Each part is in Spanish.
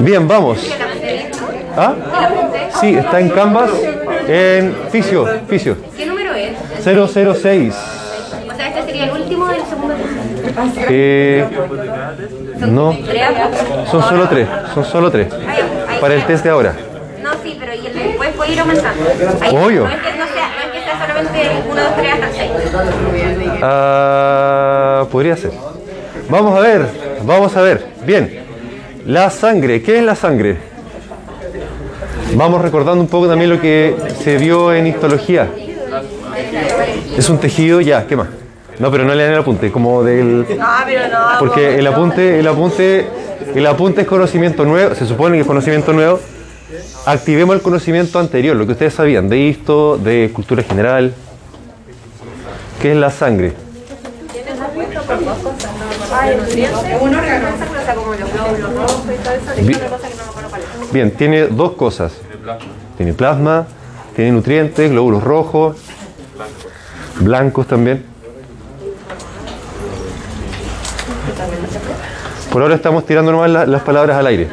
Bien, vamos. ¿Ah? Sí, está en Canvas, en Fisio, Fisio. ¿Qué número es? 006. O sea, este sería el último del segundo. Eh, no, son solo tres, son solo tres. Para el test de ahora. No, sí, pero y el de después puede ir aumentando. Obvio. No es que, no sea, no es que sea solamente 1, 2, 3 hasta 6. Ah, podría ser. Vamos a ver, vamos a ver. Bien, la sangre, ¿qué es la sangre? Vamos recordando un poco también lo que se vio en histología. Es un tejido, ya, ¿qué más? No, pero no le dan el apunte, como del... No, pero no. Porque el apunte, el apunte, el apunte es conocimiento nuevo, se supone que es conocimiento nuevo. Activemos el conocimiento anterior, lo que ustedes sabían, de esto, de cultura general. ¿Qué es la sangre? Bi- Bien, tiene dos cosas. Tiene plasma, tiene nutrientes, glóbulos rojos, blancos también. Por ahora estamos tirando nomás la- las palabras al aire.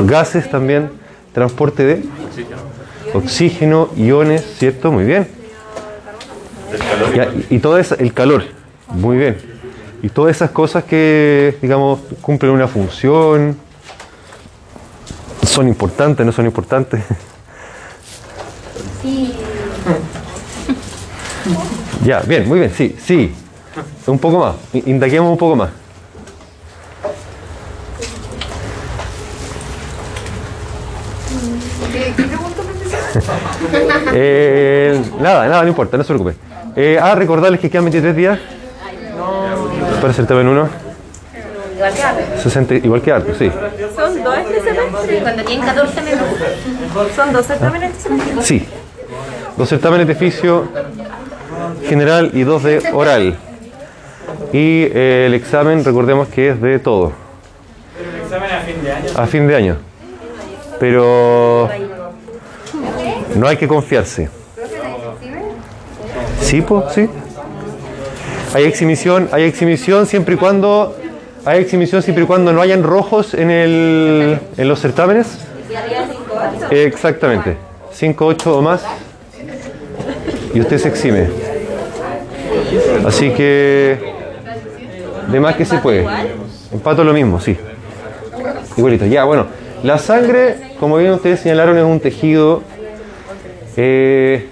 Gases también, transporte de oxígeno, iones, ¿cierto? Muy bien. Y, y todo eso, el calor, muy bien. Y todas esas cosas que, digamos, cumplen una función, son importantes, no son importantes. Ya, bien, muy bien, sí, sí. Un poco más, indaguemos un poco más. Eh, nada, nada, no importa, no se preocupe. Eh, ah, recordarles que quedan 23 días. Para el certamen 1. Igual que antes. 60, igual que Arco, sí. Son dos este semestre. Cuando tienen 14 menos. Son dos certámenes este semestre. Sí. Dos certámenes de fisio general y dos de oral. Y eh, el examen, recordemos que es de todo. El examen a fin de año. A fin de año. Pero no hay que confiarse. Sí, pues, sí. Hay exhibición, hay exhibición siempre y cuando hay exhibición siempre y cuando no hayan rojos en el en los certámenes. Exactamente. 5, 8 o más. Y usted se exime. Así que de más que se puede. Empato lo mismo, sí. Igualito. Ya, bueno. La sangre, como bien ustedes señalaron, es un tejido. eh,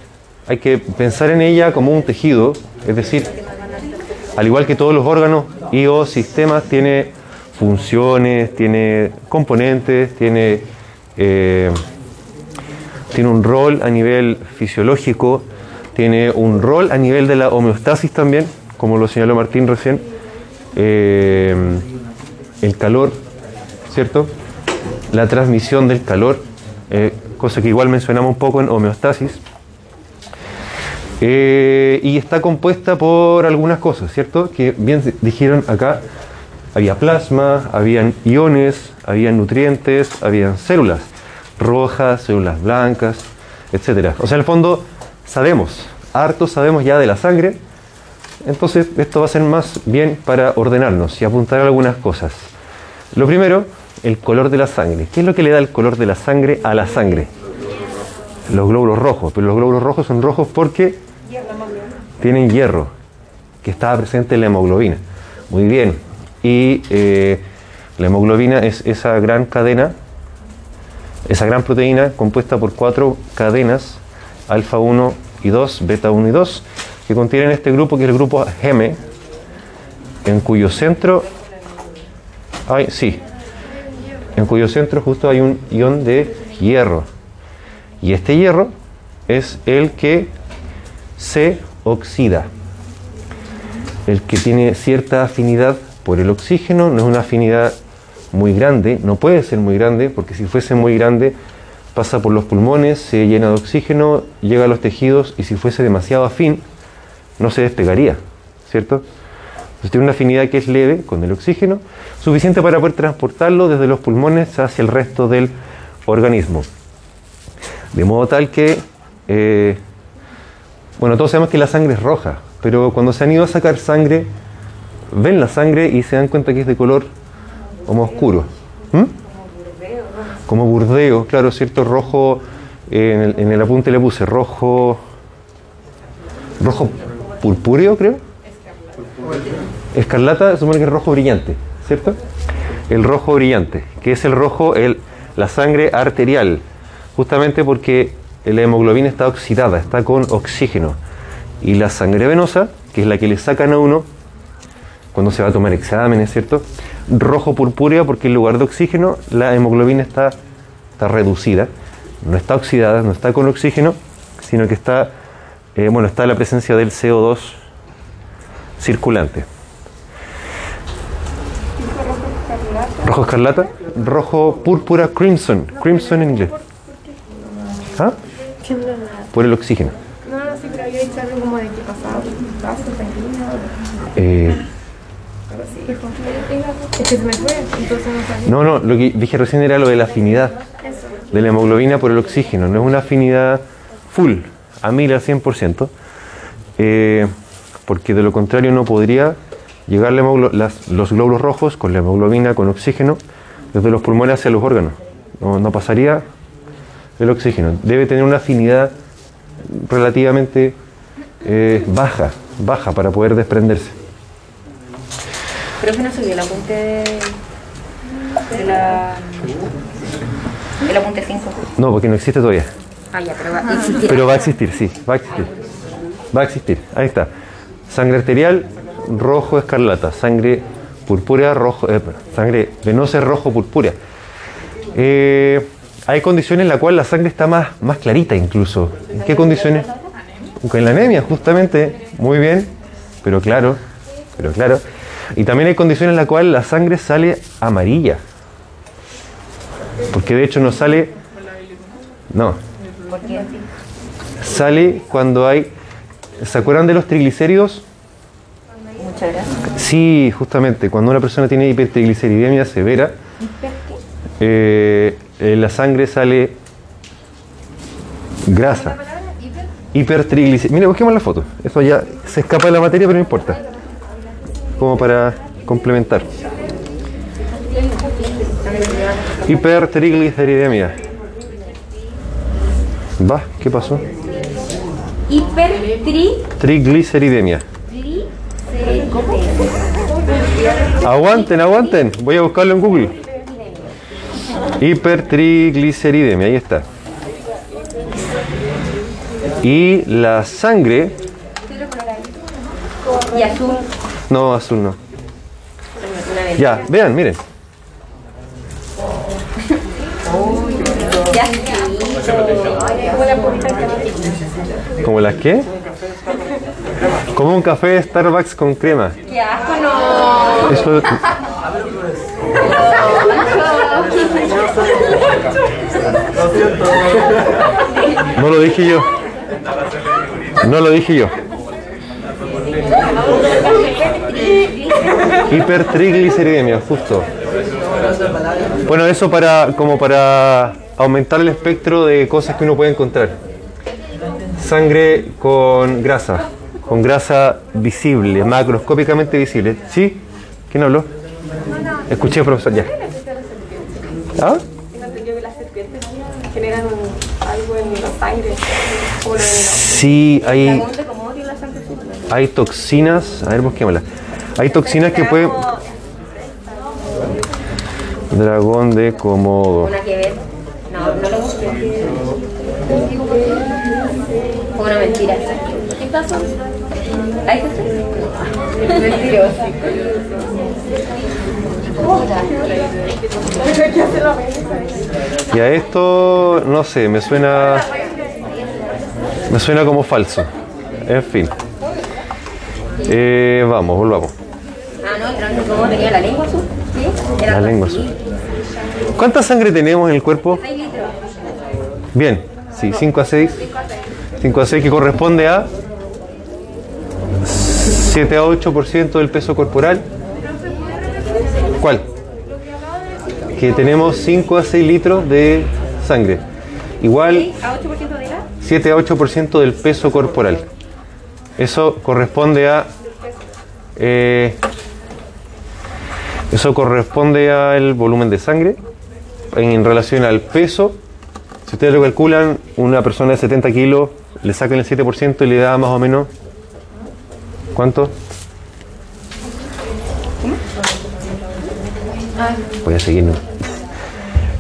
hay que pensar en ella como un tejido. Es decir, al igual que todos los órganos y o sistemas, tiene funciones, tiene componentes, tiene, eh, tiene un rol a nivel fisiológico, tiene un rol a nivel de la homeostasis también, como lo señaló Martín recién. Eh, el calor, ¿cierto? La transmisión del calor, eh, cosa que igual mencionamos un poco en homeostasis. Eh, y está compuesta por algunas cosas, ¿cierto? Que bien dijeron acá, había plasma, habían iones, habían nutrientes, habían células rojas, células blancas, etcétera. O sea, en el fondo sabemos, harto sabemos ya de la sangre, entonces esto va a ser más bien para ordenarnos y apuntar algunas cosas. Lo primero, el color de la sangre. ¿Qué es lo que le da el color de la sangre a la sangre? Los glóbulos rojos, pero los glóbulos rojos son rojos porque tienen hierro, que estaba presente en la hemoglobina. Muy bien. Y eh, la hemoglobina es esa gran cadena, esa gran proteína compuesta por cuatro cadenas, alfa 1 y 2, beta 1 y 2, que contienen este grupo que es el grupo Geme, en cuyo centro hay, sí, en cuyo centro justo hay un ion de hierro. Y este hierro es el que se oxida. El que tiene cierta afinidad por el oxígeno, no es una afinidad muy grande, no puede ser muy grande, porque si fuese muy grande pasa por los pulmones, se llena de oxígeno, llega a los tejidos y si fuese demasiado afín, no se despegaría, ¿cierto? Entonces tiene una afinidad que es leve con el oxígeno, suficiente para poder transportarlo desde los pulmones hacia el resto del organismo. De modo tal que, eh, bueno, todos sabemos que la sangre es roja, pero cuando se han ido a sacar sangre, ven la sangre y se dan cuenta que es de color como oscuro. ¿Mm? Como burdeo, claro, ¿cierto? Rojo, eh, en, el, apunte le puse rojo, rojo purpúreo, creo. Escarlata supone que es rojo brillante, ¿cierto? El rojo brillante, que es el rojo, el, la sangre arterial, justamente porque la hemoglobina está oxidada, está con oxígeno. Y la sangre venosa, que es la que le sacan a uno cuando se va a tomar exámenes, ¿cierto? Rojo purpúrea porque en lugar de oxígeno la hemoglobina está, está reducida, no está oxidada, no está con oxígeno, sino que está, eh, bueno, está la presencia del CO2 circulante. Rojo escarlata, rojo púrpura crimson, crimson en inglés. ¿Ah? Por el oxígeno. No, no, sí, pero había dicho algo como de que pasaba vaso sanguíneo. Eh, Es que se me fue, entonces no no, no, lo que dije recién era lo de la afinidad de la hemoglobina por el oxígeno. No es una afinidad full, a mil al 100%, eh, porque de lo contrario no podría llegar la las- los glóbulos rojos con la hemoglobina, con oxígeno, desde los pulmones hacia los órganos. No, no pasaría el oxígeno. Debe tener una afinidad relativamente eh, baja, baja para poder desprenderse. Pero que no subió el apunte de, de la. El apunte 5. No, porque no existe todavía. Ah, ya, pero va a existir. Pero va a existir, sí, va a existir. Va a existir. Ahí está. Sangre arterial, rojo escarlata. Sangre purpúrea, rojo. eh, sangre venosa, rojo purpúrea. Eh, hay condiciones en las cuales la sangre está más, más clarita incluso. ¿En qué condiciones? Con la anemia, justamente. Muy bien. Pero claro, pero claro. Y también hay condiciones en las cuales la sangre sale amarilla. Porque de hecho no sale. No, sale cuando hay. ¿Se acuerdan de los triglicéridos? Muchas gracias. Sí, justamente, cuando una persona tiene hipertrigliceridemia severa, eh, en la sangre sale grasa. Hipertrigliceridemia. Mira, busquemos la foto. Eso ya se escapa de la materia, pero no importa. Como para complementar. Hipertrigliceridemia. ¿Va? ¿Qué pasó? Hipertri. Trigliceridemia. Aguanten, aguanten. Voy a buscarlo en Google. Hipertrigliceridemia, ahí está. Y la sangre, Y azul. no, azul no. Ya, vean, miren. ¿Como las qué? Como un café de Starbucks con crema. Qué asco, no. Eso. No lo dije yo. No lo dije yo. Hipertrigliceridemia, justo. Bueno, eso para como para aumentar el espectro de cosas que uno puede encontrar. Sangre con grasa, con grasa visible, macroscópicamente visible. ¿Sí? ¿Quién habló? Escuché, profesor, ya. ¿Ah? Yo que las serpientes generan un- algo en los sangre. Como lo de los- Sí, hay, hay toxinas. A ver, busquémosla. Hay toxinas que pueden. Dragón de Komodo. Una que ver. No, no lo busqué. Fue una mentira. ¿Qué pasó? Ahí está. Mentirosa. Y a esto, no sé, me suena. Me suena como falso. En fin. Eh, vamos, volvamos. Ah, no, Komodo tenía la lengua azul. ¿Sí? La lengua azul. ¿Cuánta sangre tenemos en el cuerpo? Litros. Bien, sí, 5 a 6. 5 a 6 que corresponde a 7 a 8% del peso corporal. ¿Cuál? Que tenemos 5 a 6 litros de sangre. Igual ¿A 8% de la? 7 a 8% del peso corporal. Eso corresponde a... eh, Eso corresponde al volumen de sangre en relación al peso. Si ustedes lo calculan, una persona de 70 kilos le sacan el 7% y le da más o menos. ¿Cuánto? Voy a seguir, ¿no?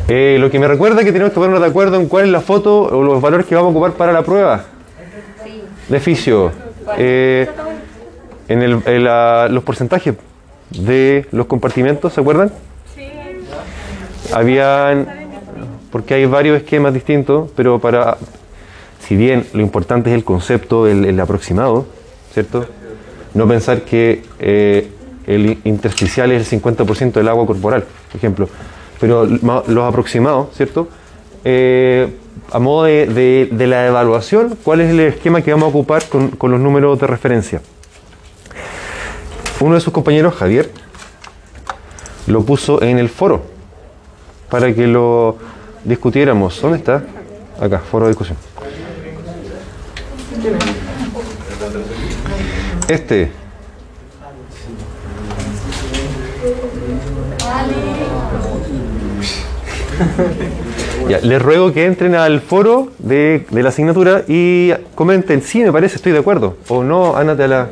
Eh, lo que me recuerda que tenemos que ponernos de acuerdo en cuál es la foto o los valores que vamos a ocupar para la prueba de fisio. Eh, en el- en la- los porcentajes de los compartimentos, ¿se acuerdan? Habían, porque hay varios esquemas distintos, pero para, si bien lo importante es el concepto, el, el aproximado, ¿cierto? No pensar que eh, el intersticial es el 50% del agua corporal, por ejemplo, pero los aproximados, ¿cierto? Eh, a modo de, de- de la evaluación, ¿cuál es el esquema que vamos a ocupar con, con los números de referencia? Uno de sus compañeros, Javier, lo puso en el foro para que lo discutiéramos. ¿Dónde está? Acá, foro de discusión. Este. Ya, les ruego que entren al foro de, de la asignatura y comenten, sí, me parece, estoy de acuerdo. O no, ándate a la...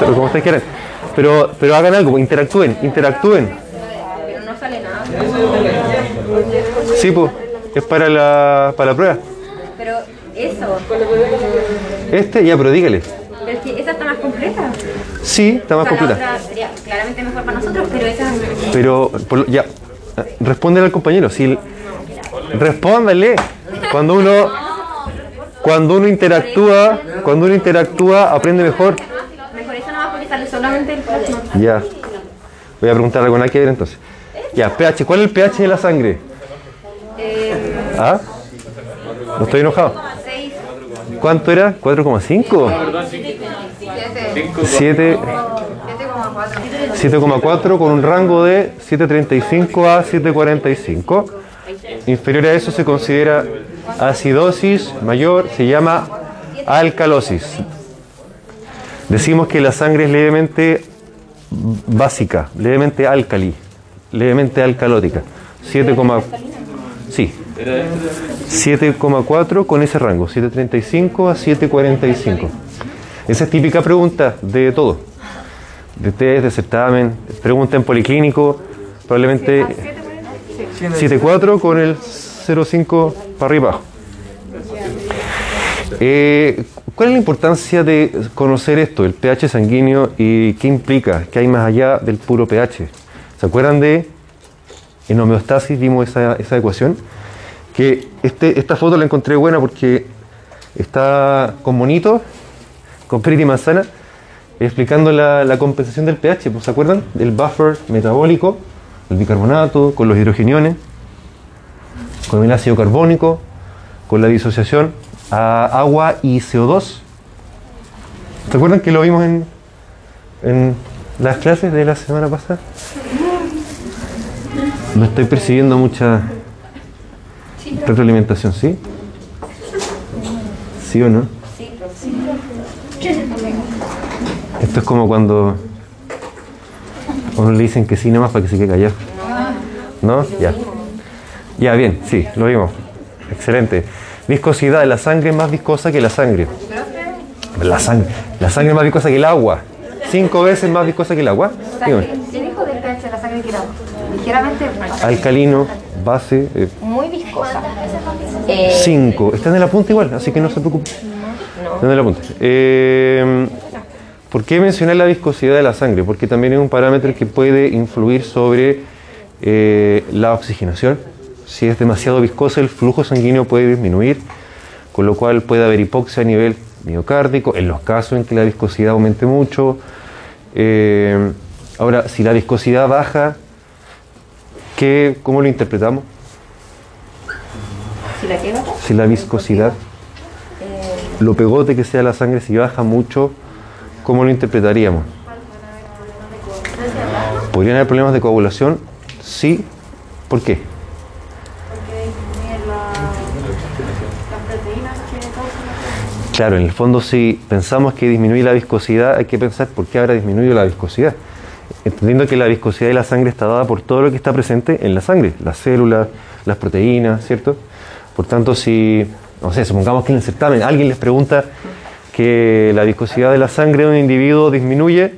O como ustedes quieran. Pero, pero hagan algo, interactúen, interactúen. Pero no sale nada. Sí, pues, es para la, para la prueba. Pero eso, Este, ya, pero dígale. pero es que esa está más completa. Sí, está más O sea, la completa. otra sería claramente mejor para nosotros, pero esa Pero, por lo- ya, respóndele al compañero. Si, respóndale. Cuando uno, cuando uno interactúa, cuando uno interactúa, aprende mejor. mejor esa nomás porque sale solamente el plasma. Ya. Voy a preguntar algo nada que ver entonces. Ya, pH, ¿cuál es el pH de la sangre? Eh, ¿Ah? No estoy enojado. 6, ¿Cuánto era? ¿4,5? 7. 7,4 con un rango de 7,35 a 7,45. Inferior a eso se considera acidosis, mayor se llama alcalosis. Decimos que la sangre es levemente básica, levemente álcali, levemente alcalótica. 7, sí. 7,4 con ese rango, 7,35 a 7,45. Esa es típica pregunta de todo. De test, de certamen, pregunta en policlínico, probablemente 7,4 con el 0,5 para arriba abajo. Eh, ¿Cuál es la importancia de conocer esto, el pH sanguíneo y qué implica, qué hay más allá del puro pH? ¿Se acuerdan de, en homeostasis vimos esa, esa ecuación? Este, esta foto la encontré buena porque está con monito, con Pretty Manzana, explicando la, la compensación del pH. pues, ¿Se acuerdan? Del buffer metabólico, el bicarbonato, con los hidrogeniones, con el ácido carbónico, con la disociación a agua y CO2. ¿Se acuerdan que lo vimos en, en las clases de la semana pasada? No estoy percibiendo mucha retroalimentación, ¿sí? ¿Sí o no? Esto es como cuando a uno le dicen que sí nomás para que se quede callado. ¿No? Ya. Ya, bien, sí, lo vimos. Excelente. Viscosidad, la sangre es más viscosa que la sangre. La sangre, la sangre es más viscosa que el agua. Cinco veces más viscosa que el agua. Dígame. ¿Quién dijo del pH de la sangre que era ligeramente Alcalino, base, eh, muy viscosa? Eh, 5. Está en el apunte igual, así que no se preocupe. Está en el apunte. Eh, ¿Por qué mencionar la viscosidad de la sangre? Porque también es un parámetro que puede influir sobre eh, la oxigenación. Si es demasiado viscosa, el flujo sanguíneo puede disminuir, con lo cual puede haber hipoxia a nivel miocárdico, en los casos en que la viscosidad aumente mucho. Eh, ahora, si la viscosidad baja, ¿qué, ¿cómo lo interpretamos? si la que baja, si la viscosidad, lo pegote que sea la sangre, si baja mucho, ¿cómo lo interpretaríamos? ¿Podrían haber problemas de coagulación? Sí. ¿Por qué? Claro, en el fondo si pensamos que disminuye la viscosidad, hay que pensar por qué habrá disminuido la viscosidad. Entendiendo que la viscosidad de la sangre está dada por todo lo que está presente en la sangre, las células, las proteínas, ¿cierto? Por tanto, si, no sé, supongamos que en el certamen alguien les pregunta que la viscosidad de la sangre de un individuo disminuye,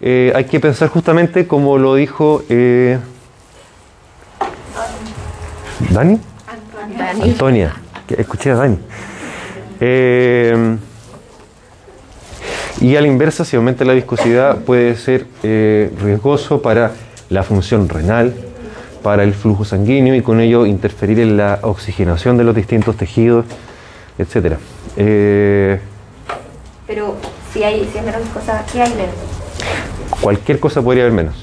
eh, hay que pensar justamente como lo dijo eh, Dani. Antonia. Que Escuché a Dani. Eh, y a la inversa, si aumenta la viscosidad, puede ser eh, riesgoso para la función renal, para el flujo sanguíneo y con ello interferir en la oxigenación de los distintos tejidos, etc. Eh, Pero si hay, si hay menos cosas, ¿qué hay menos? cualquier cosa podría haber menos.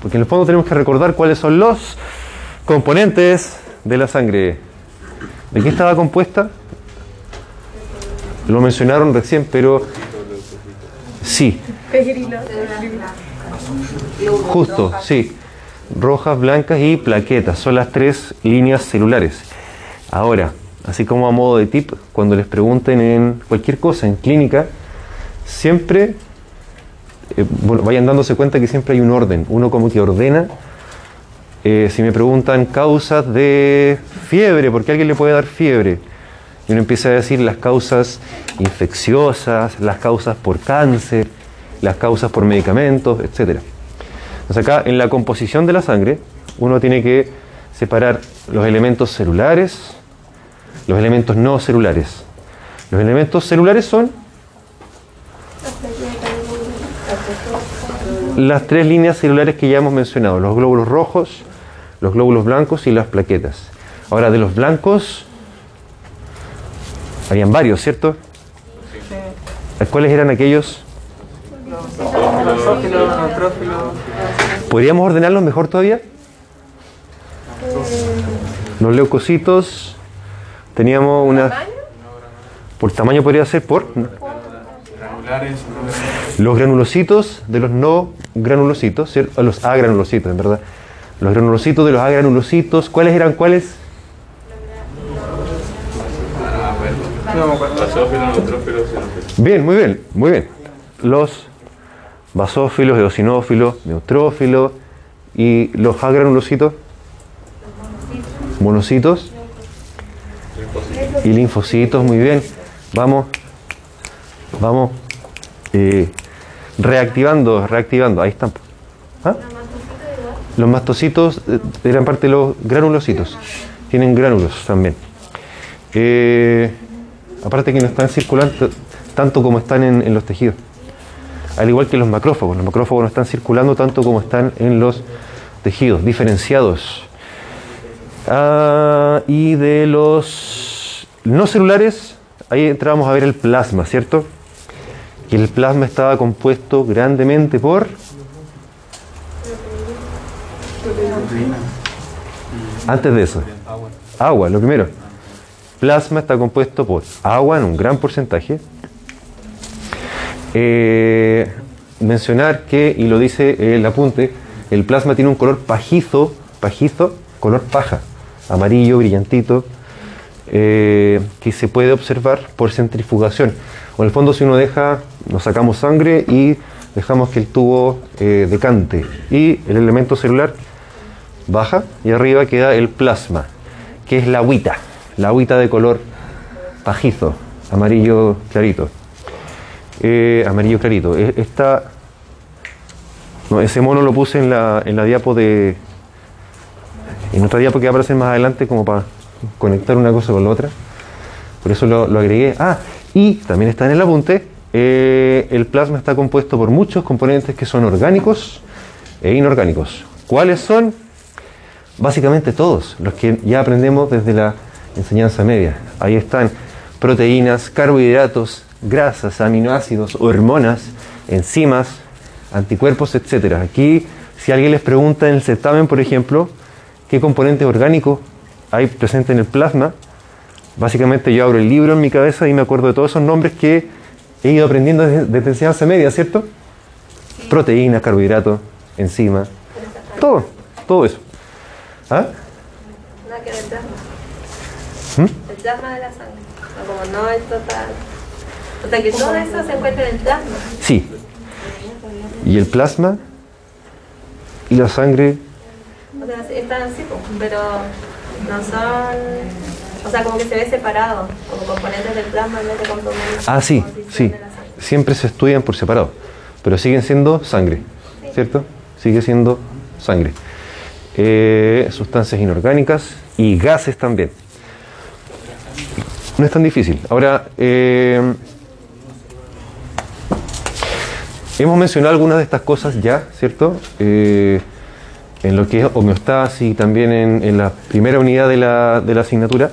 Porque en el fondo tenemos que recordar cuáles son los componentes de la sangre. ¿De qué estaba compuesta? Lo mencionaron recién, pero sí, justo, sí. Rojas, blancas y plaquetas son las tres líneas celulares. Ahora, así como a modo de tip, cuando les pregunten en cualquier cosa en clínica, siempre eh, bueno, vayan dándose cuenta que siempre hay un orden. Uno como que ordena. Eh, si me preguntan causas de fiebre, ¿por qué alguien le puede dar fiebre? Y uno empieza a decir las causas infecciosas, las causas por cáncer, las causas por medicamentos, etc. Entonces acá en la composición de la sangre uno tiene que separar los elementos celulares, los elementos no celulares. Los elementos celulares son las tres líneas celulares que ya hemos mencionado, los glóbulos rojos, los glóbulos blancos y las plaquetas. Ahora, de los blancos, habían varios, ¿cierto? ¿Cuáles eran aquellos? ¿Podríamos ordenarlos mejor todavía? Los leucocitos, teníamos una... Por tamaño podría ser por... Los granulocitos de los no granulocitos, ¿cierto? los agranulocitos, en verdad. Los granulocitos de los agranulocitos, ¿cuáles eran cuáles? No me acuerdo. Basófilo, neutrófilo, eosinófilo. Bien, muy bien, muy bien. Los basófilos, eosinófilos, neutrófilos y los agranulocitos, monocitos y linfocitos, muy bien. Vamos, vamos eh, reactivando, reactivando. Ahí están. ¿Ah? Los mastocitos eh, eran parte de los granulocitos. Tienen gránulos también. Eh, aparte que no están circulando tanto como están en, en los tejidos. Al igual que los macrófagos. Los macrófagos no están circulando tanto como están en los tejidos, diferenciados. Ah, y de los no celulares, ahí entramos a ver el plasma, ¿cierto? Y el plasma estaba compuesto grandemente por Antes de eso, agua, lo primero. Plasma está compuesto por agua en un gran porcentaje. Eh, mencionar que, y lo dice el apunte, el plasma tiene un color pajizo, pajizo, color paja, amarillo, brillantito, eh, que se puede observar por centrifugación. En el fondo si uno deja, nos sacamos sangre y dejamos que el tubo eh, decante y el elemento celular baja y arriba queda el plasma, que es la agüita, la agüita de color pajizo, amarillo clarito. Eh, amarillo clarito. E- Esta, no, ese mono lo puse en la, en la diapo de... En otra diapo que va a aparecer más adelante como para conectar una cosa con la otra. Por eso lo, lo agregué. Ah, y también está en el apunte. eh, el plasma está compuesto por muchos componentes que son orgánicos e inorgánicos. ¿Cuáles son? Básicamente todos, los que ya aprendemos desde la enseñanza media. Ahí están proteínas, carbohidratos, grasas, aminoácidos, hormonas, enzimas, anticuerpos, etc. Aquí, si alguien les pregunta en el certamen, por ejemplo, qué componente orgánico hay presente en el plasma, básicamente yo abro el libro en mi cabeza y me acuerdo de todos esos nombres que he ido aprendiendo desde, desde enseñanza media, ¿cierto? Proteínas, carbohidratos, enzimas, todo, todo eso. ¿Ah? Nada que. ¿Mm? El plasma de la sangre. No, como no el total. O sea que todo eso se encuentra en el plasma. Sí. Y el plasma Y la sangre, O sea, están así, pues, pero no son. O sea, como que se ve separado, como componentes del plasma en vez de componentes ah, sí, sí, siempre se estudian por separado, pero siguen siendo sangre, ¿cierto? Sigue siendo sangre. Eh, sustancias inorgánicas y gases también. No es tan difícil. Ahora, eh, hemos mencionado algunas de estas cosas ya, ¿cierto? Eh, en lo que es homeostasis y también en, la primera unidad de la, asignatura.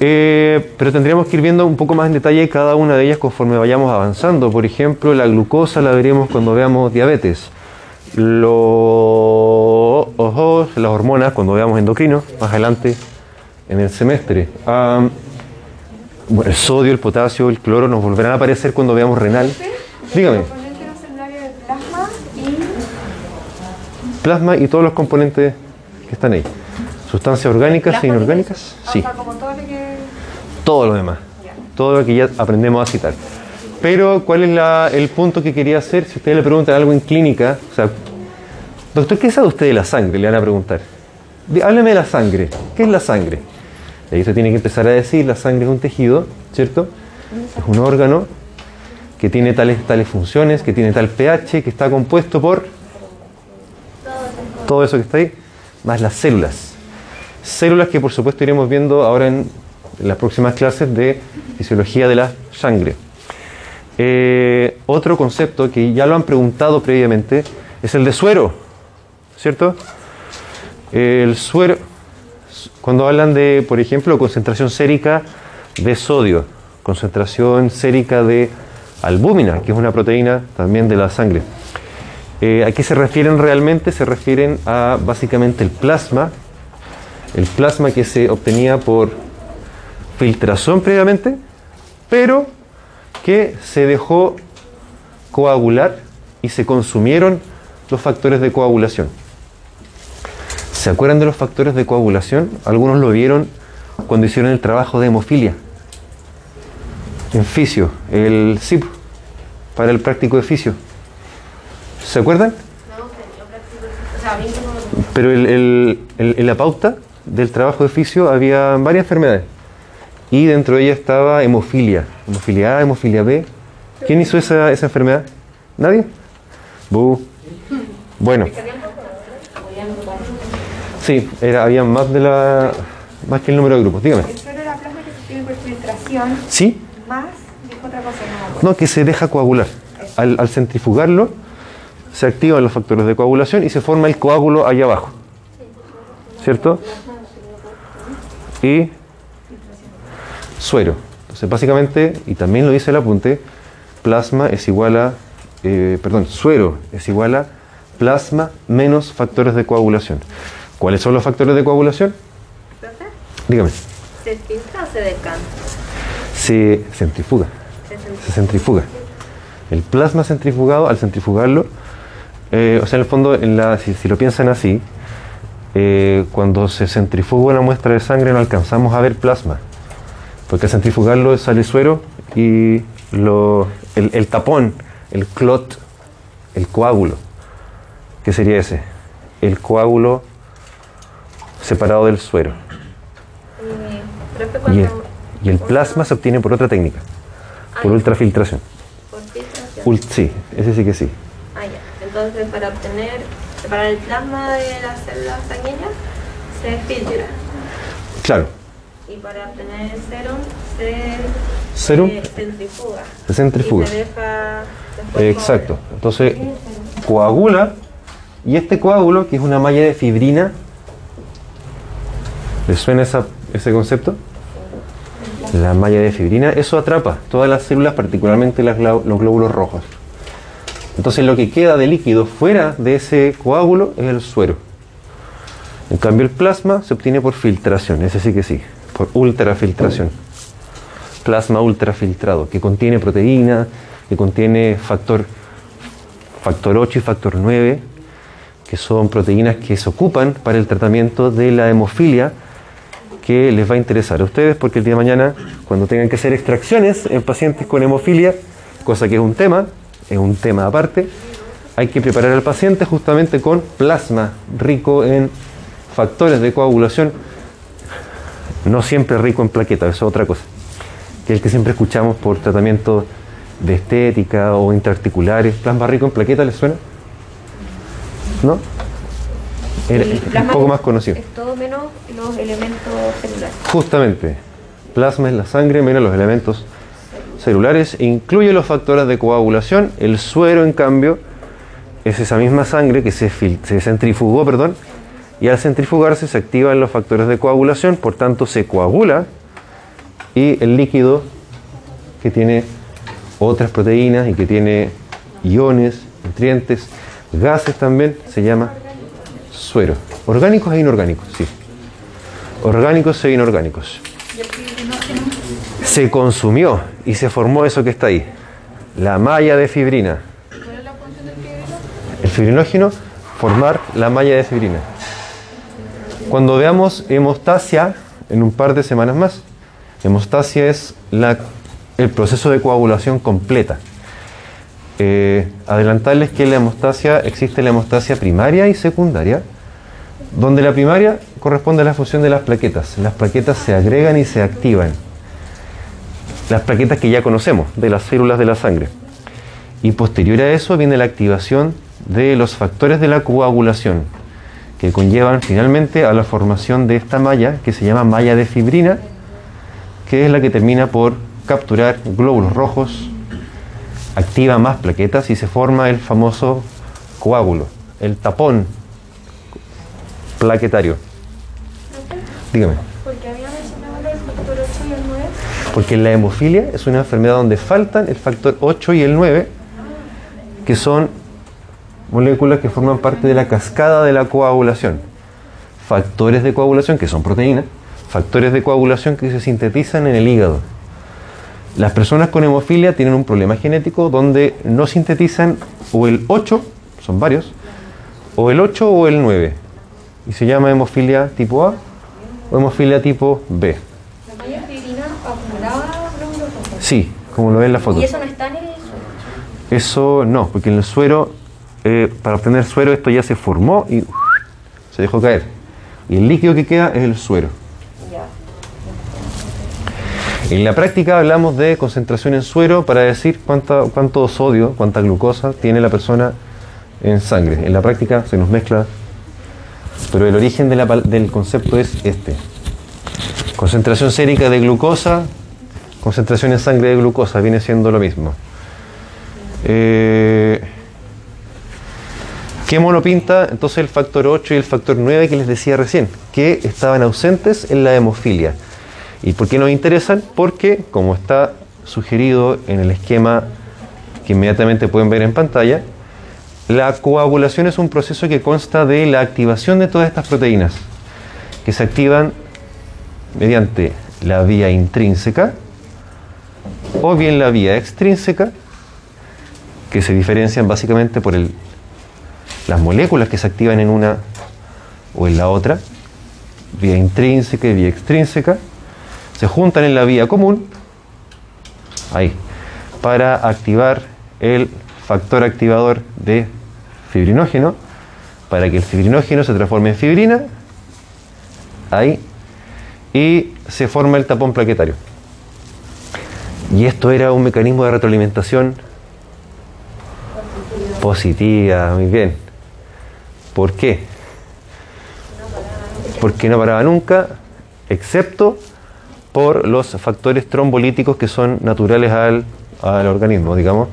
Eh, pero tendríamos que ir viendo un poco más en detalle cada una de ellas conforme vayamos avanzando. Por ejemplo, la glucosa la veremos cuando veamos diabetes. Lo- ojo, las hormonas cuando veamos endocrino, más adelante en el semestre. Bueno, el sodio, el potasio, el cloro nos volverán a aparecer cuando veamos renal. Dígame, plasma y. plasma y todos los componentes que están ahí. Sustancias orgánicas e inorgánicas, sí. Todo lo demás, todo lo que ya aprendemos a citar. Pero, ¿cuál es la- el punto que quería hacer? Si ustedes le preguntan algo en clínica, o sea, doctor, ¿qué sabe usted de la sangre? Le van a preguntar. Hábleme de la sangre. ¿Qué es la sangre? Y ahí usted tiene que empezar a decir, la sangre es un tejido, ¿cierto? Es un órgano que tiene tales, tales funciones, que tiene tal pH, que está compuesto por todo eso que está ahí, más las células. Células que por supuesto iremos viendo ahora en las próximas clases de fisiología de la sangre. Eh, otro concepto que ya lo han preguntado previamente es el de suero, ¿cierto? El suero, cuando hablan de, por ejemplo, concentración sérica de sodio, concentración sérica de albúmina, que es una proteína también de la sangre. Eh, ¿A qué se refieren realmente? Se refieren a básicamente el plasma, el plasma que se obtenía por filtración previamente, pero que se dejó coagular y se consumieron los factores de coagulación. ¿Se acuerdan de los factores de coagulación? Algunos lo vieron cuando hicieron el trabajo de hemofilia. En fisio, el SIP, para el práctico de fisio. ¿Se acuerdan? Pero el- el- el- en la pauta del trabajo de fisio había varias enfermedades. Y dentro de ella estaba hemofilia. Hemofilia A, hemofilia B. ¿Quién hizo esa, esa enfermedad? ¿Nadie? Bu. Bueno. Sí, era, había más de la más que el número de grupos. Dígame. El suero era plasma que se obtiene por filtración, ¿Sí? más. Dijo otra cosa, no. No, que se deja coagular. Al, al centrifugarlo, se activan los factores de coagulación y se forma el coágulo allá abajo. ¿Cierto? Y suero. Entonces, básicamente, y también lo dice el apunte, plasma es igual a, eh, perdón, suero es igual a plasma menos factores de coagulación. ¿Cuáles son los factores de coagulación? Profe, Dígame. ¿Se filtra o se decanta? Se centrifuga. Se centrifuga. se centrifuga. El plasma centrifugado, al centrifugarlo, eh, o sea, en el fondo, en la- si, si lo piensan así, eh, cuando se centrifuga una muestra de sangre no alcanzamos a ver plasma, porque al centrifugarlo sale suero y lo- el, el tapón, el clot, el coágulo, ¿qué sería ese? El coágulo separado del suero. Y, el, y el plasma se obtiene por otra técnica, por ultrafiltración. Por filtración. Sí, ese sí que sí. Ah, ya. Entonces, para obtener, separar el plasma de las células sanguíneas, se filtra. Claro, Y para obtener el serum, se Serum. centrifuga. Se centrifuga. Y se deja exacto. Entonces, coagula y este coágulo, que es una malla de fibrina, ¿les suena ese concepto? La malla de fibrina, eso atrapa todas las células, particularmente los glóbulos rojos. Entonces, lo que queda de líquido fuera de ese coágulo es el suero. En cambio, el plasma se obtiene por filtración, ese sí que sí, por ultrafiltración. Plasma ultrafiltrado, que contiene proteína, que contiene factor, factor 8 y factor 9, que son proteínas que se ocupan para el tratamiento de la hemofilia, que les va a interesar a ustedes, porque el día de mañana, cuando tengan que hacer extracciones en pacientes con hemofilia, cosa que es un tema, es un tema aparte, hay que preparar al paciente justamente con plasma rico en factores de coagulación, no siempre rico en plaquetas, eso es otra cosa, que es el que siempre escuchamos por tratamiento de estética o intraarticulares. ¿Plasma rico en plaquetas les suena? ¿No? Era El un plasma poco más conocido. Es todo menos los elementos celulares. Justamente, plasma es la sangre menos los elementos celulares, incluye los factores de coagulación. El suero, en cambio, es esa misma sangre que se, se centrifugó, perdón, y al centrifugarse se activan los factores de coagulación, por tanto se coagula y el líquido que tiene otras proteínas y que tiene iones, nutrientes, gases también, se llama suero. Orgánicos e inorgánicos, sí. Orgánicos e inorgánicos. Se consumió y se formó eso que está ahí. La malla de fibrina. El fibrinógeno, formar la malla de fibrina. Cuando veamos hemostasia, en un par de semanas más, hemostasia es la- el proceso de coagulación completa. Eh, adelantarles que la hemostasia existe la hemostasia primaria y secundaria, donde la primaria corresponde a la función de las plaquetas. Las plaquetas se agregan y se activan. Las plaquetas que ya conocemos, de las células de la sangre. Y posterior a eso viene la activación de los factores de la coagulación, que conllevan finalmente a la formación de esta malla, que se llama malla de fibrina, que es la que termina por capturar glóbulos rojos, activa más plaquetas y se forma el famoso coágulo, el tapón plaquetario. Dígame. ¿Por qué había mencionado el factor 8 y el 9? Porque la hemofilia es una enfermedad donde faltan el factor 8 y el 9, que son moléculas que forman parte de la cascada de la coagulación. Factores de coagulación, que son proteínas, factores de coagulación que se sintetizan en el hígado. Las personas con hemofilia tienen un problema genético donde no sintetizan o el 8, son varios, o el 8 o el 9. Y se llama hemofilia tipo A o hemofilia tipo B. La glóbulos rojos. Sí, como lo ven en la foto. Y eso no está en el suelo. Eso no, porque en el suero, eh, para obtener suero, esto ya se formó y se dejó caer. Y el líquido que queda es el suero. En la práctica hablamos de concentración en suero para decir cuánta, cuánto sodio, cuánta glucosa tiene la persona en sangre. En la práctica se nos mezcla, pero el origen del concepto es este. Concentración sérica de glucosa, concentración en sangre de glucosa, viene siendo lo mismo. Eh, ¿Qué mono pinta? Entonces el factor 8 y el factor 9 que les decía recién, que estaban ausentes en la hemofilia. ¿Y por qué nos interesan? Porque, como está sugerido en el esquema que inmediatamente pueden ver en pantalla, la coagulación es un proceso que consta de la activación de todas estas proteínas, que se activan mediante la vía intrínseca o bien la vía extrínseca, que se diferencian básicamente por el, las moléculas que se activan en una o en la otra, vía intrínseca y vía extrínseca, se juntan en la vía común, ahí, para activar el factor activador de fibrinógeno, para que el fibrinógeno se transforme en fibrina, ahí, y se forma el tapón plaquetario. Y esto era un mecanismo de retroalimentación positiva, muy bien. ¿Por qué? Porque no paraba nunca, excepto por los factores trombolíticos que son naturales al, al organismo, digamos,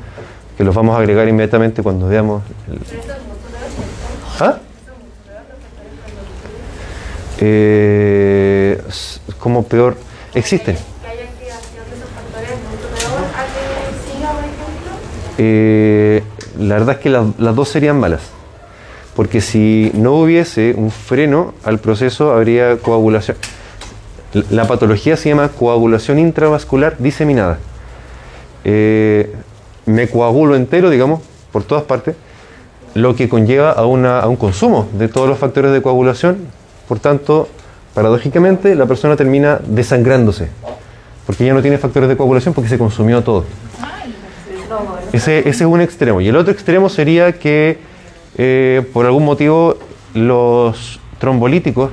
que los vamos a agregar inmediatamente cuando veamos. el- ¿Ah? Eh, como peor, existen. Eh, la verdad es que las, las dos serían malas. Porque si no hubiese un freno al proceso, habría coagulación. La- patología se llama coagulación intravascular diseminada. Eh, me coagulo entero, digamos, por todas partes, lo que conlleva a, un consumo de todos los factores de coagulación. Por tanto, paradójicamente, la persona termina desangrándose, porque ya no tiene factores de coagulación porque se consumió todo. Ese, ese es un extremo. Y el otro extremo sería que eh, por algún motivo los trombolíticos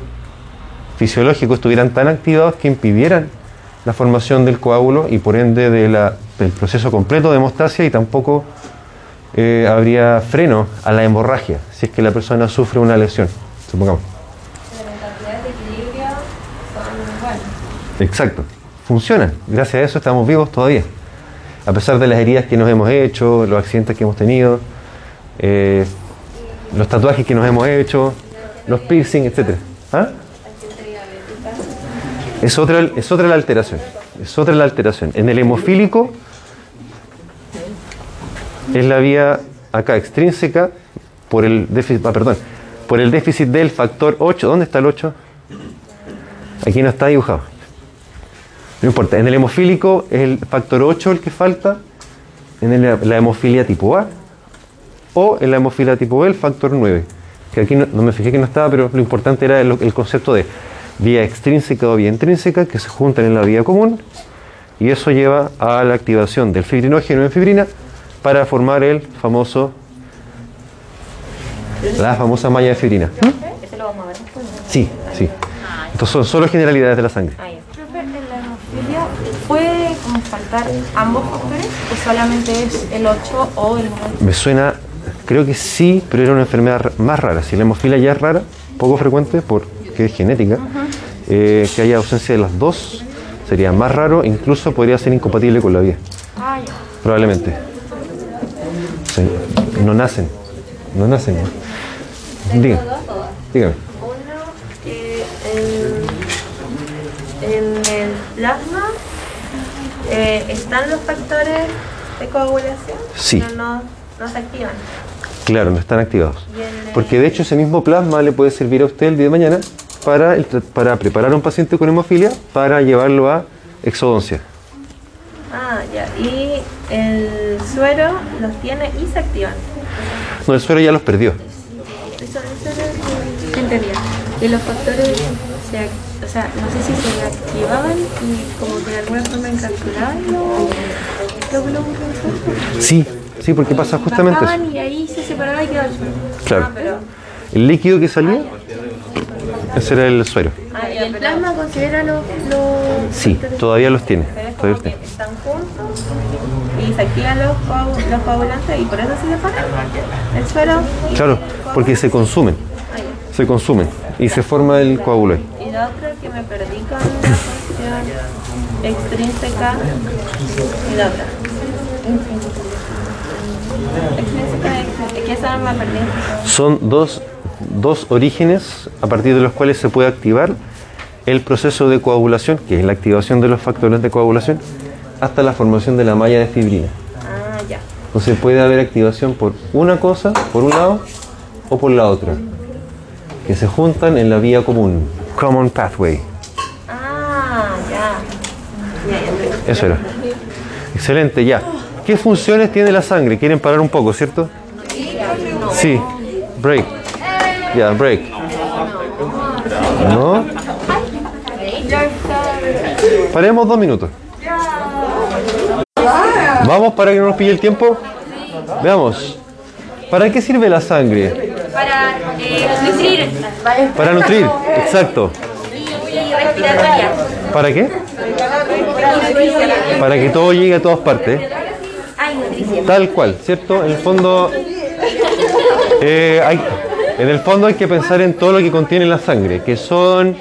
fisiológicos estuvieran tan activados que impidieran la formación del coágulo y por ende de la- del proceso completo de hemostasia y tampoco eh, habría freno a la hemorragia si es que la persona sufre una lesión, supongamos. Pero en cantidades de equilibrio son. Exacto, funcionan. Gracias a eso estamos vivos todavía. A pesar de las heridas que nos hemos hecho, los accidentes que hemos tenido, eh, los tatuajes que nos hemos hecho, los piercing, etc. ¿Ah? Es otra, es otra la alteración. Es otra la alteración. En el hemofílico es la vía acá extrínseca por el déficit, ah, perdón, por el déficit del factor 8. ¿Dónde está el 8? Aquí no está dibujado. No importa, en el hemofílico es el factor 8 el que falta, en la hemofilia tipo A, o en la hemofilia tipo B el factor 9. Que aquí no, me fijé que no estaba, pero lo importante era el concepto de vía extrínseca o vía intrínseca que se juntan en la vía común y eso lleva a la activación del fibrinógeno en fibrina para formar el famoso la famosa malla de fibrina. ¿Mm? Ese lo vamos a ver después. Sí, sí. Estos son solo generalidades de la sangre. Ya. Profe, en la hemofilia puede faltar ambos factores o solamente es el 8 o el 9? Me suena, creo que sí, pero era una enfermedad más rara. Si la hemofilia ya es rara, poco frecuente porque es genética, eh, que haya ausencia de las dos sería más raro, incluso podría ser incompatible con la vida, probablemente. Sí, No nacen, no nacen. Dígame, dígame. Uno, que en, en el plasma eh, están los factores de coagulación, Sí. pero no, no se activan. Claro, no están activados. Porque de hecho ese mismo plasma le puede servir a usted el día de mañana para, para preparar a un paciente con hemofilia para llevarlo a exodoncia. Ah, ya. Y el suero los tiene y se activan. No, el suero ya los perdió. Eso, eso que entendía. Y los factores, se, o sea, no sé si se activaban y como que de alguna forma encapsulaban los los glóbulos. Sí, sí, porque pasa justamente eso. Y ahí se separaba y quedaba el suero. Claro. Ah, pero, El líquido que salía, ese era el suero. ah, y el plasma considera los, los Sí, todavía los tiene. Pero es Todavía como los que tiene. están juntos y se activan los, los coagulantes y por eso se separan el suero. Claro, porque se consumen, se consumen y se forma el coágulo ahí. Y la otra que me perdí con la función extrínseca y la otra. Extrínseca, extrínseca. que esa me perdí. Son dos, dos orígenes a partir de los cuales se puede activar el proceso de coagulación, que es la activación de los factores de coagulación, hasta la formación de la malla de fibrina. Ah, ya. Entonces puede haber activación por una cosa, por un lado, o por la otra, que se juntan en la vía común, common pathway. Ah, ya. Ya, ya. ya. Eso era. Excelente, ya. ¿Qué funciones tiene la sangre? Quieren parar un poco, ¿cierto? Sí. Break. Ya, break. ¿No? Paremos dos minutos. ¿Vamos para que no nos pille el tiempo? Veamos. ¿Para qué sirve la sangre? Para eh, nutrir Para nutrir, exacto. y respiratoria. ¿Para qué? Para que todo llegue a todas partes. Tal cual, ¿cierto? En el fondo, eh, hay, en el fondo hay que pensar en todo lo que contiene la sangre, que son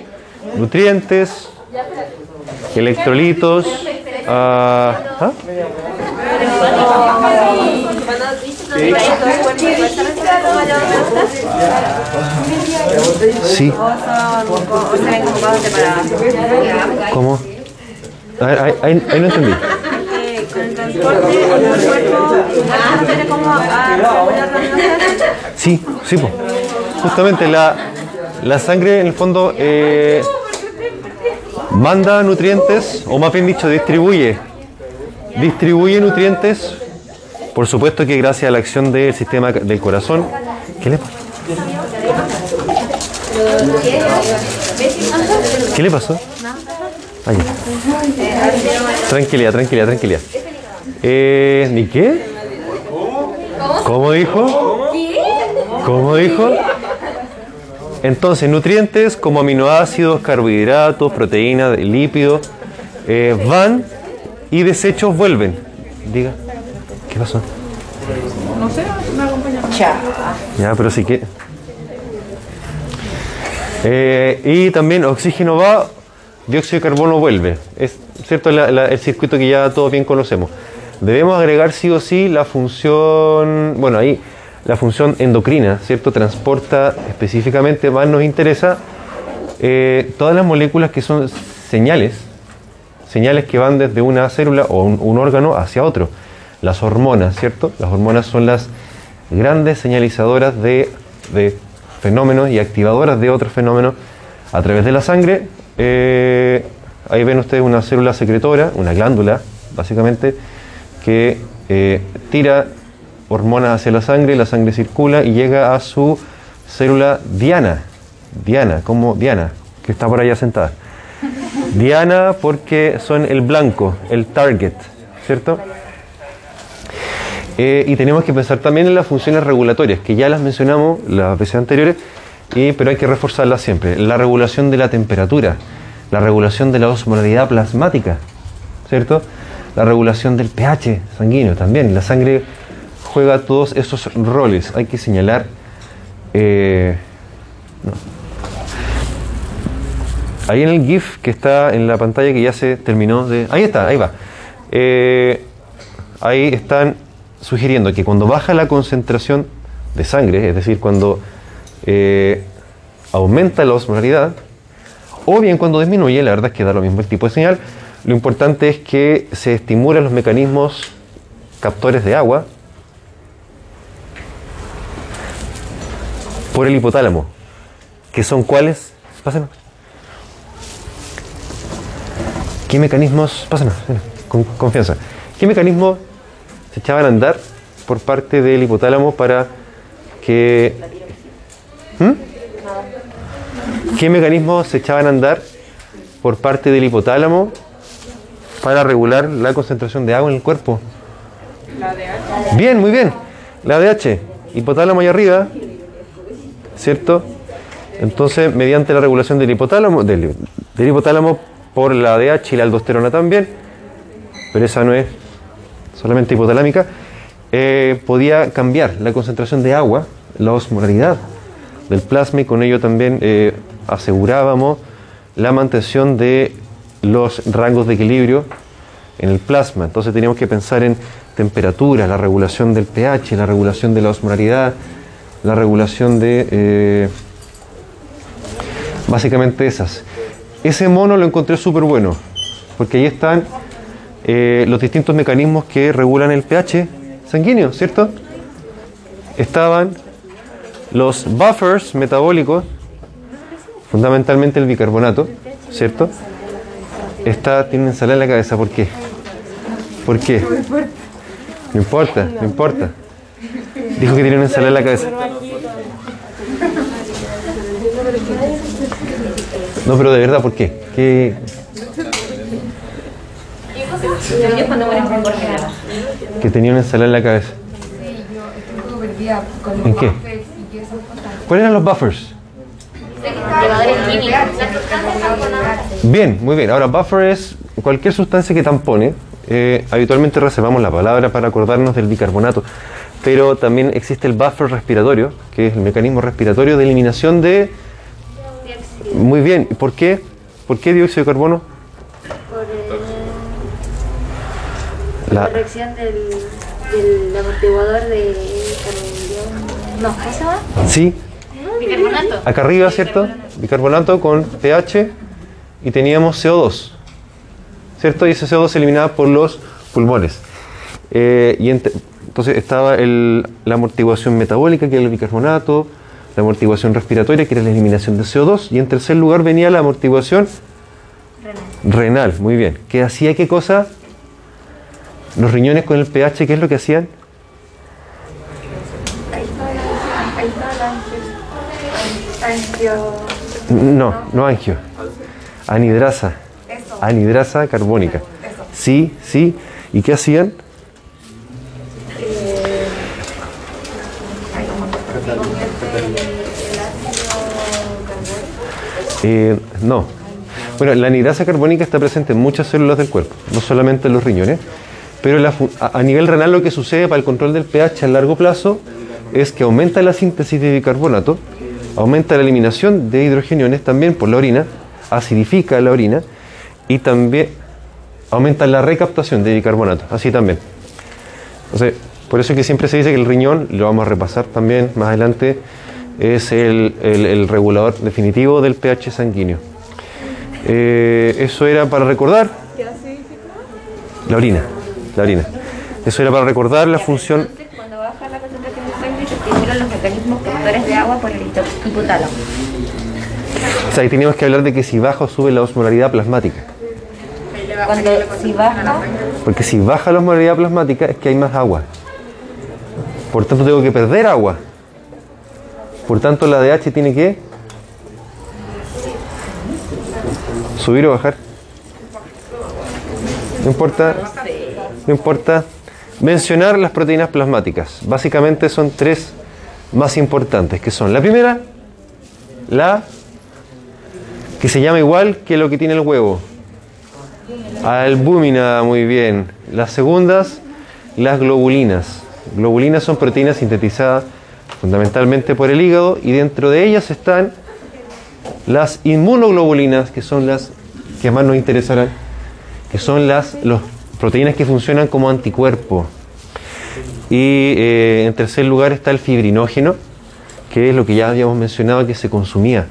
nutrientes, electrolitos, ah, ¿ah? Cuando dices que hay dos cuerpos, ¿cuál son como la sí. ¿cómo? Ahí, no entendí. Sí, sí, po. Justamente la, la sangre en el fondo eh, manda nutrientes, o más bien dicho, distribuye, distribuye nutrientes, por supuesto que gracias a la acción del sistema del corazón. ¿Qué le pasa? ¿Qué le pasó? Ah, ya. Tranquilidad, tranquilidad, tranquilidad. Eh, ¿Ni qué? ¿Cómo dijo? ¿Cómo dijo? Entonces, nutrientes como aminoácidos, carbohidratos, proteínas, lípidos, eh, van y desechos vuelven. Diga, ¿qué pasó? No sé, me acompaña. Ya, pero sí que. Eh, y también oxígeno va, dióxido de carbono vuelve. Es cierto La- la- el circuito que ya todos bien conocemos. Debemos agregar sí o sí la función, bueno, ahí la función endocrina, ¿cierto? Transporta específicamente, más nos interesa eh, todas las moléculas que son señales, señales que van desde una célula o un, órgano hacia otro. Las hormonas, ¿cierto? Las hormonas son las grandes señalizadoras de, de fenómenos y activadoras de otros fenómenos a través de la sangre. Eh, ahí ven ustedes una célula secretora, una glándula, básicamente, que eh, tira hormonas hacia la sangre, la sangre circula y llega a su célula diana. Diana, como Diana, que está por allá sentada. Diana porque son el blanco, el target, ¿cierto? Eh, y tenemos que pensar también en las funciones regulatorias, que ya las mencionamos las veces anteriores, y, pero hay que reforzarlas siempre. La regulación de la temperatura, la regulación de la osmolaridad plasmática, ¿cierto? La regulación del pH sanguíneo también. La sangre juega todos esos roles. Hay que señalar. eh. Ahí en el GIF que está en la pantalla que ya se terminó de. Ahí está, ahí va. Eh, ahí están sugiriendo que cuando baja la concentración de sangre, es decir, cuando eh, aumenta la osmolaridad, o bien cuando disminuye, la verdad es que da lo mismo el tipo de señal, lo importante es que se estimulan los mecanismos captores de agua por el hipotálamo, que son cuáles, pásenos. ¿Qué mecanismos, pásenos, con confianza, qué mecanismos se echaban a andar por parte del hipotálamo para que... ¿Mm? ¿Qué mecanismos se echaban a andar por parte del hipotálamo para regular la concentración de agua en el cuerpo? Bien, muy bien. La DH, hipotálamo ahí arriba, ¿cierto? Entonces, mediante la regulación del hipotálamo, del, hipotálamo por la DH y la aldosterona también, pero esa no es solamente hipotalámica, eh, podía cambiar la concentración de agua, la osmolaridad del plasma y con ello también eh, asegurábamos la mantención de los rangos de equilibrio en el plasma. Entonces teníamos que pensar en temperatura, la regulación del pH, la regulación de la osmolaridad, la regulación de... eh, básicamente esas. Ese mono lo encontré súper bueno, porque ahí están eh, los distintos mecanismos que regulan el pH sanguíneo, ¿cierto? Estaban los buffers metabólicos, fundamentalmente el bicarbonato, ¿cierto? Está, tiene una ensalada en la cabeza, ¿por qué? ¿Por qué? No importa, no importa. Dijo que tiene una ensalada en la cabeza. No, pero de verdad, ¿por qué? ¿Qué? Que tenía una ensalada en la cabeza. ¿En qué? ¿Cuáles eran los buffers? Bien, muy bien. Ahora, buffer es cualquier sustancia que tampone. Eh, habitualmente reservamos la palabra para acordarnos del bicarbonato, pero también existe el buffer respiratorio, que es el mecanismo respiratorio de eliminación de... Muy bien. ¿Por qué? ¿Por qué dióxido de carbono? por eh, La- la corrección del, del amortiguador de. No, ¿cómo se llama? Sí, Bicarbonato. acá arriba, ¿cierto? Bicarbonato con pH y teníamos CO2, ¿cierto? Y ese CO2 se eliminaba por los pulmones. Eh, y entonces estaba el- la amortiguación metabólica, que era el bicarbonato, la amortiguación respiratoria, que era la eliminación de CO2, y en tercer lugar venía la amortiguación renal, muy bien. ¿Qué hacía qué cosa? Los riñones con el pH, ¿qué es lo que hacían? No, no angio. Anidrasa. Anidrasa carbónica. Sí, sí. ¿Y qué hacían? Eh, no. Bueno, la anhidrasa carbónica está presente en muchas células del cuerpo, no solamente en los riñones, pero a, a nivel renal lo que sucede para el control del pH a largo plazo es que aumenta la síntesis de bicarbonato, aumenta la eliminación de hidrogeniones también por la orina, acidifica la orina y también aumenta la recaptación de bicarbonato, así también. Entonces, por eso es que siempre se dice que el riñón, lo vamos a repasar también más adelante, es el, el- el regulador definitivo del pH sanguíneo. Eh, eso era para recordar. La orina, la orina. Eso era para recordar la función. Entonces, cuando baja la concentración de sangre, se estimulan los mecanismos productores de agua por el hipotálamo. O sea, ahí teníamos que hablar de que si baja o sube la osmolaridad plasmática. Cuando si baja, Porque si baja la osmolaridad plasmática es que hay más agua. Por tanto, tengo que perder agua. Por tanto, la DH tiene que subir o bajar. No importa. No importa. Mencionar las proteínas plasmáticas. Básicamente son tres más importantes, que son la primera, la que se llama igual que lo que tiene el huevo. Albúmina, muy bien. Las segundas, las globulinas. Globulinas son proteínas sintetizadas fundamentalmente por el hígado y dentro de ellas están las inmunoglobulinas, que son las que más nos interesarán, que son las proteínas que funcionan como anticuerpo. Y eh, en tercer lugar está el fibrinógeno, que es lo que ya habíamos mencionado que se consumía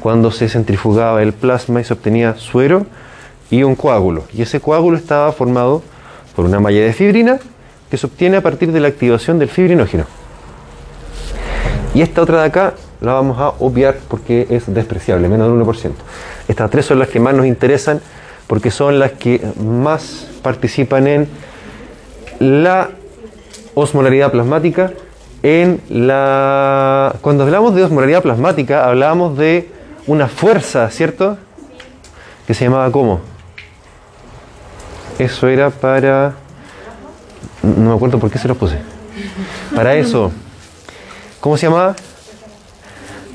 cuando se centrifugaba el plasma y se obtenía suero y un coágulo. Y ese coágulo estaba formado por una malla de fibrina que se obtiene a partir de la activación del fibrinógeno. Y esta otra de acá la vamos a obviar porque es despreciable, menos del 1%. Estas tres son las que más nos interesan porque son las que más participan en la osmolaridad plasmática. En la... Cuando hablamos de osmolaridad plasmática, hablábamos de una fuerza, ¿cierto? Que se llamaba ¿cómo? Eso era para... No me acuerdo por qué se los puse. Para eso. ¿Cómo se llamaba?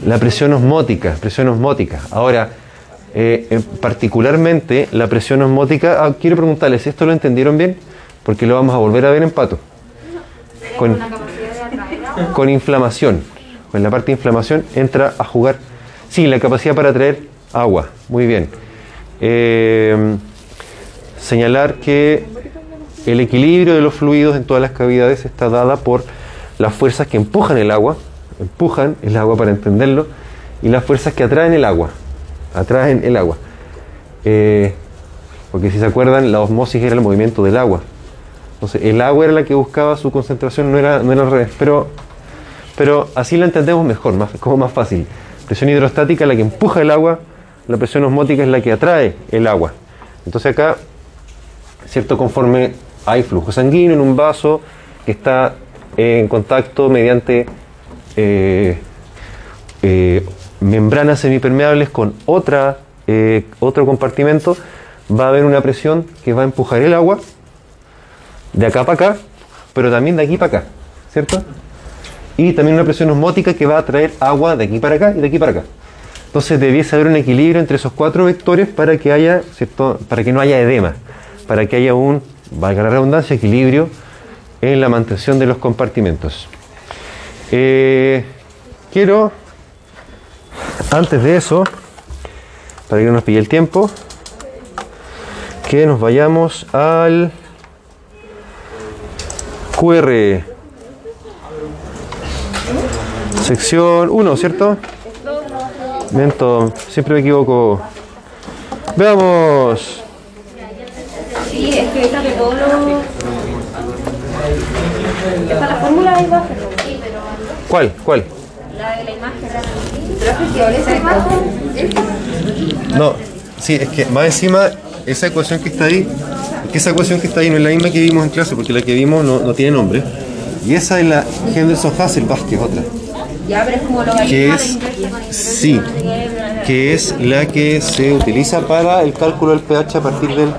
La presión osmótica. Presión osmótica. Ahora, eh, particularmente la presión osmótica. ah, quiero preguntarles, ¿esto lo entendieron bien? Porque lo vamos a volver a ver en pato. Con, con inflamación. Con la parte de inflamación entra a jugar. Sí, la capacidad para traer agua. Muy bien. Eh, señalar que el equilibrio de los fluidos en todas las cavidades está dada por las fuerzas que empujan el agua, empujan el agua para entenderlo, y las fuerzas que atraen el agua, atraen el agua. Eh, porque si se acuerdan, la osmosis era el movimiento del agua. Entonces, el agua era la que buscaba su concentración, no era, no era al revés. Pero, pero así la entendemos mejor, más, como más fácil. Presión hidrostática es la que empuja el agua, la presión osmótica es la que atrae el agua. Entonces acá, ¿cierto? Conforme hay flujo sanguíneo en un vaso que está en contacto mediante eh, eh, membranas semipermeables con otra, eh, otro compartimento, va a haber una presión que va a empujar el agua de acá para acá, pero también de aquí para acá, ¿cierto? Y también una presión osmótica que va a traer agua de aquí para acá y de aquí para acá. Entonces debiese haber un equilibrio entre esos cuatro vectores para que haya, ¿cierto? para que no haya edema, para que haya un, valga la redundancia, equilibrio en la mantención de los compartimentos. Eh, quiero, antes de eso, para que no nos pille el tiempo, que nos vayamos al QR. Sección 1, ¿cierto? Miento, siempre me equivoco. Veamos. sí, es que esa de la fórmula ahí. ¿Cuál? ¿Cuál? La de la imagen. Pero es que esa imagen. No, sí, es que más encima, esa ecuación que está ahí, es que esa ecuación que está ahí no es la misma que vimos en clase, porque la que vimos no, no tiene nombre. Y esa es la Henderson-Hasselbalch, que es otra. Ya, pero es como lo Que es, sí, que es la que se utiliza para el cálculo del pH a partir del